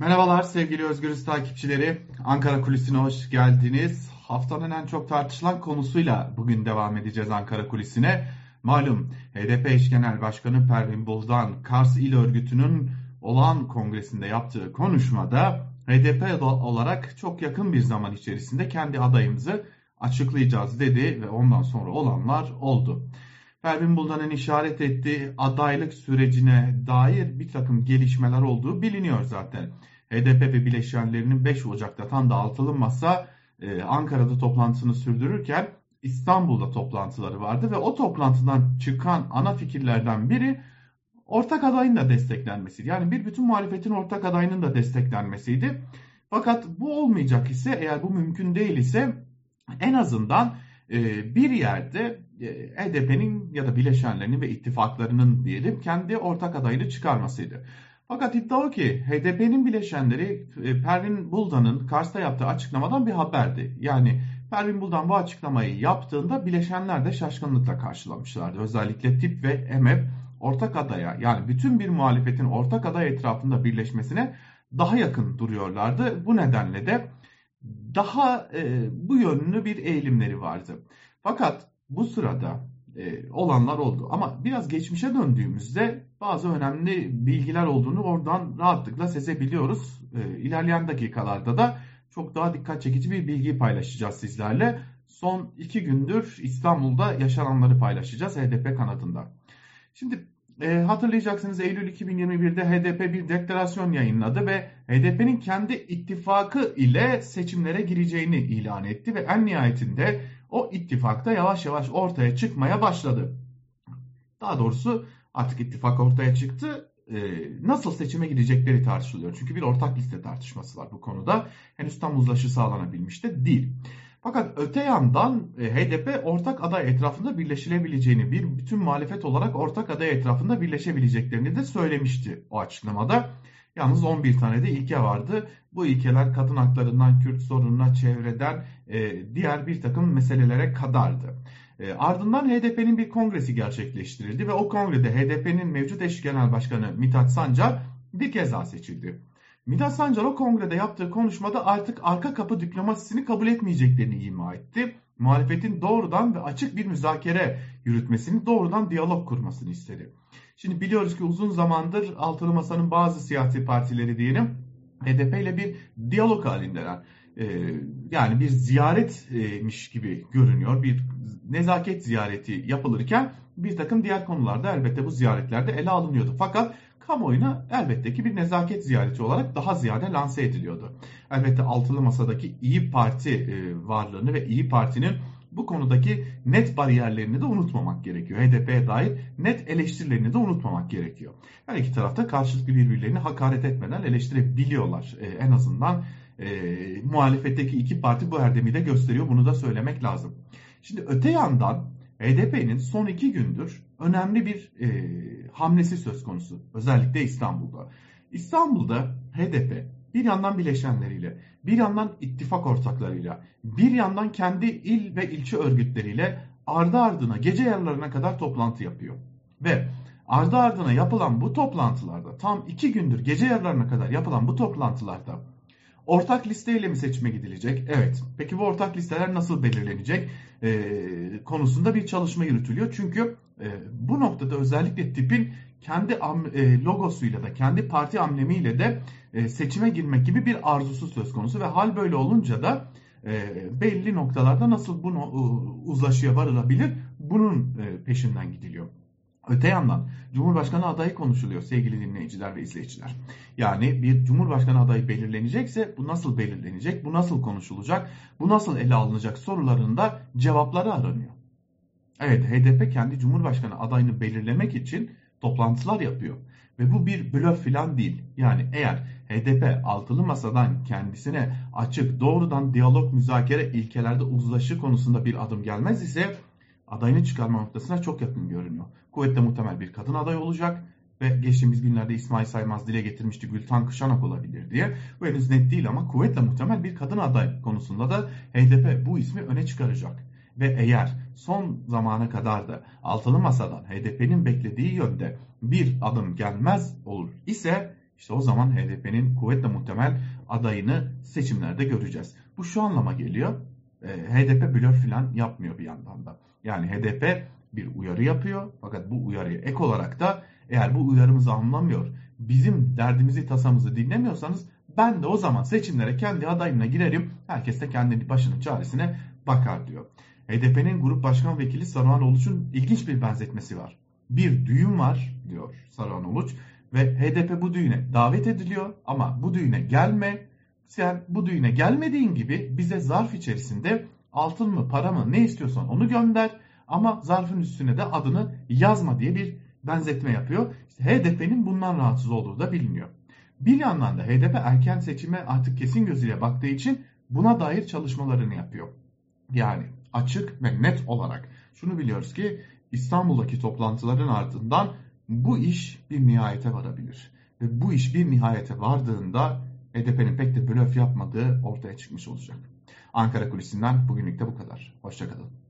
Merhabalar sevgili Özgürüz takipçileri. Ankara Kulisi'ne hoş geldiniz. Haftanın en çok tartışılan konusuyla bugün devam edeceğiz Ankara Kulisi'ne. Malum HDP eş genel başkanı Pervin Buldan Kars İl Örgütü'nün olağan kongresinde yaptığı konuşmada HDP olarak çok yakın bir zaman içerisinde kendi adayımızı açıklayacağız dedi ve ondan sonra olanlar oldu. Pervin Buldan'ın işaret ettiği adaylık sürecine dair bir takım gelişmeler olduğu biliniyor zaten. HDP ve bileşenlerinin 5 Ocak'ta tam da altılı masa e, Ankara'da toplantısını sürdürürken İstanbul'da toplantıları vardı ve o toplantıdan çıkan ana fikirlerden biri ortak adayın da desteklenmesiydi. Yani bir bütün muhalefetin ortak adayının da desteklenmesiydi. Fakat bu olmayacak ise eğer bu mümkün değil ise en azından e, bir yerde HDP'nin e ya da bileşenlerinin ve ittifaklarının diyelim kendi ortak adayını çıkarmasıydı. Fakat iddia o ki HDP'nin bileşenleri e, Pervin Buldan'ın Kars'ta yaptığı açıklamadan bir haberdi. Yani Pervin Buldan bu açıklamayı yaptığında bileşenler de şaşkınlıkla karşılamışlardı. Özellikle TİP ve EMEP ortak adaya yani bütün bir muhalefetin ortak aday etrafında birleşmesine daha yakın duruyorlardı. Bu nedenle de daha e, bu yönlü bir eğilimleri vardı. Fakat bu sırada e, olanlar oldu. Ama biraz geçmişe döndüğümüzde bazı önemli bilgiler olduğunu oradan rahatlıkla sezebiliyoruz. E, ilerleyen dakikalarda da çok daha dikkat çekici bir bilgiyi paylaşacağız sizlerle. Son iki gündür İstanbul'da yaşananları paylaşacağız HDP kanadında. Şimdi e, hatırlayacaksınız Eylül 2021'de HDP bir deklarasyon yayınladı ve HDP'nin kendi ittifakı ile seçimlere gireceğini ilan etti ve en nihayetinde o ittifakta yavaş yavaş ortaya çıkmaya başladı. Daha doğrusu artık ittifak ortaya çıktı. Ee, nasıl seçime gidecekleri tartışılıyor. Çünkü bir ortak liste tartışması var bu konuda. Henüz tam uzlaşı sağlanabilmiş de değil. Fakat öte yandan e, HDP ortak aday etrafında birleşilebileceğini, bir bütün muhalefet olarak ortak aday etrafında birleşebileceklerini de söylemişti o açıklamada. Yalnız 11 tane de ilke vardı. Bu ilkeler kadın haklarından Kürt sorununa, çevreden e, diğer bir takım meselelere kadardı. E, ardından HDP'nin bir kongresi gerçekleştirildi ve o kongrede HDP'nin mevcut eş genel başkanı Mithat Sancar bir kez daha seçildi. Mithat Sancar o kongrede yaptığı konuşmada artık arka kapı diplomasisini kabul etmeyeceklerini ima etti. Muhalefetin doğrudan ve açık bir müzakere yürütmesini, doğrudan diyalog kurmasını istedi. Şimdi biliyoruz ki uzun zamandır Altılı Masa'nın bazı siyasi partileri diyelim HDP ile bir diyalog halindeler. Ee, yani bir ziyaretmiş gibi görünüyor. Bir nezaket ziyareti yapılırken bir takım diğer konularda elbette bu ziyaretlerde ele alınıyordu. Fakat kamuoyuna elbette ki bir nezaket ziyareti olarak daha ziyade lanse ediliyordu. Elbette altılı masadaki İyi Parti e, varlığını ve İyi Parti'nin bu konudaki net bariyerlerini de unutmamak gerekiyor. HDP'ye dair net eleştirilerini de unutmamak gerekiyor. Her iki tarafta karşılıklı birbirlerini hakaret etmeden eleştirebiliyorlar. E, en azından e, muhalefetteki iki parti bu erdemi de gösteriyor. Bunu da söylemek lazım. Şimdi öte yandan HDP'nin son iki gündür önemli bir e, hamlesi söz konusu. Özellikle İstanbul'da. İstanbul'da HDP bir yandan bileşenleriyle, bir yandan ittifak ortaklarıyla, bir yandan kendi il ve ilçe örgütleriyle ardı ardına gece yarılarına kadar toplantı yapıyor. Ve ardı ardına yapılan bu toplantılarda tam iki gündür gece yarılarına kadar yapılan bu toplantılarda ortak listeyle mi seçime gidilecek? Evet. Peki bu ortak listeler nasıl belirlenecek? Ee, konusunda bir çalışma yürütülüyor. Çünkü e, bu noktada özellikle tipin kendi e, logosuyla da kendi parti amblemiyle de e, seçime girmek gibi bir arzusu söz konusu ve hal böyle olunca da e, belli noktalarda nasıl bunu uzlaşıya varılabilir bunun peşinden gidiliyor. Öte yandan Cumhurbaşkanı adayı konuşuluyor sevgili dinleyiciler ve izleyiciler. Yani bir Cumhurbaşkanı adayı belirlenecekse bu nasıl belirlenecek, bu nasıl konuşulacak, bu nasıl ele alınacak sorularında cevapları aranıyor. Evet HDP kendi Cumhurbaşkanı adayını belirlemek için toplantılar yapıyor. Ve bu bir blöf falan değil. Yani eğer HDP altılı masadan kendisine açık doğrudan diyalog müzakere ilkelerde uzlaşı konusunda bir adım gelmez ise adayını çıkarma noktasına çok yakın görünüyor. Kuvvetle muhtemel bir kadın aday olacak ve geçtiğimiz günlerde İsmail Saymaz dile getirmişti Gültan Kışanak olabilir diye. Bu henüz net değil ama kuvvetle muhtemel bir kadın aday konusunda da HDP bu ismi öne çıkaracak. Ve eğer son zamana kadar da altılı masadan HDP'nin beklediği yönde bir adım gelmez olur ise İşte o zaman HDP'nin kuvvetle muhtemel adayını seçimlerde göreceğiz. Bu şu anlama geliyor. E, HDP blöf falan yapmıyor bir yandan da. Yani HDP bir uyarı yapıyor. Fakat bu uyarıya ek olarak da eğer bu uyarımızı anlamıyor, bizim derdimizi tasamızı dinlemiyorsanız ben de o zaman seçimlere kendi adayımla girerim. Herkes de kendi başının çaresine bakar diyor. HDP'nin grup başkan vekili Saruhan Oluç'un ilginç bir benzetmesi var. Bir düğün var diyor Saruhan Oluç ve HDP bu düğüne davet ediliyor ama bu düğüne gelme. Sen bu düğüne gelmediğin gibi bize zarf içerisinde altın mı para mı ne istiyorsan onu gönder ama zarfın üstüne de adını yazma diye bir benzetme yapıyor. İşte HDP'nin bundan rahatsız olduğu da biliniyor. Bir yandan da HDP erken seçime artık kesin gözüyle baktığı için buna dair çalışmalarını yapıyor. Yani açık ve net olarak şunu biliyoruz ki İstanbul'daki toplantıların ardından bu iş bir nihayete varabilir. Ve bu iş bir nihayete vardığında HDP'nin pek de blöf yapmadığı ortaya çıkmış olacak. Ankara Kulisi'nden bugünlük de bu kadar. Hoşçakalın.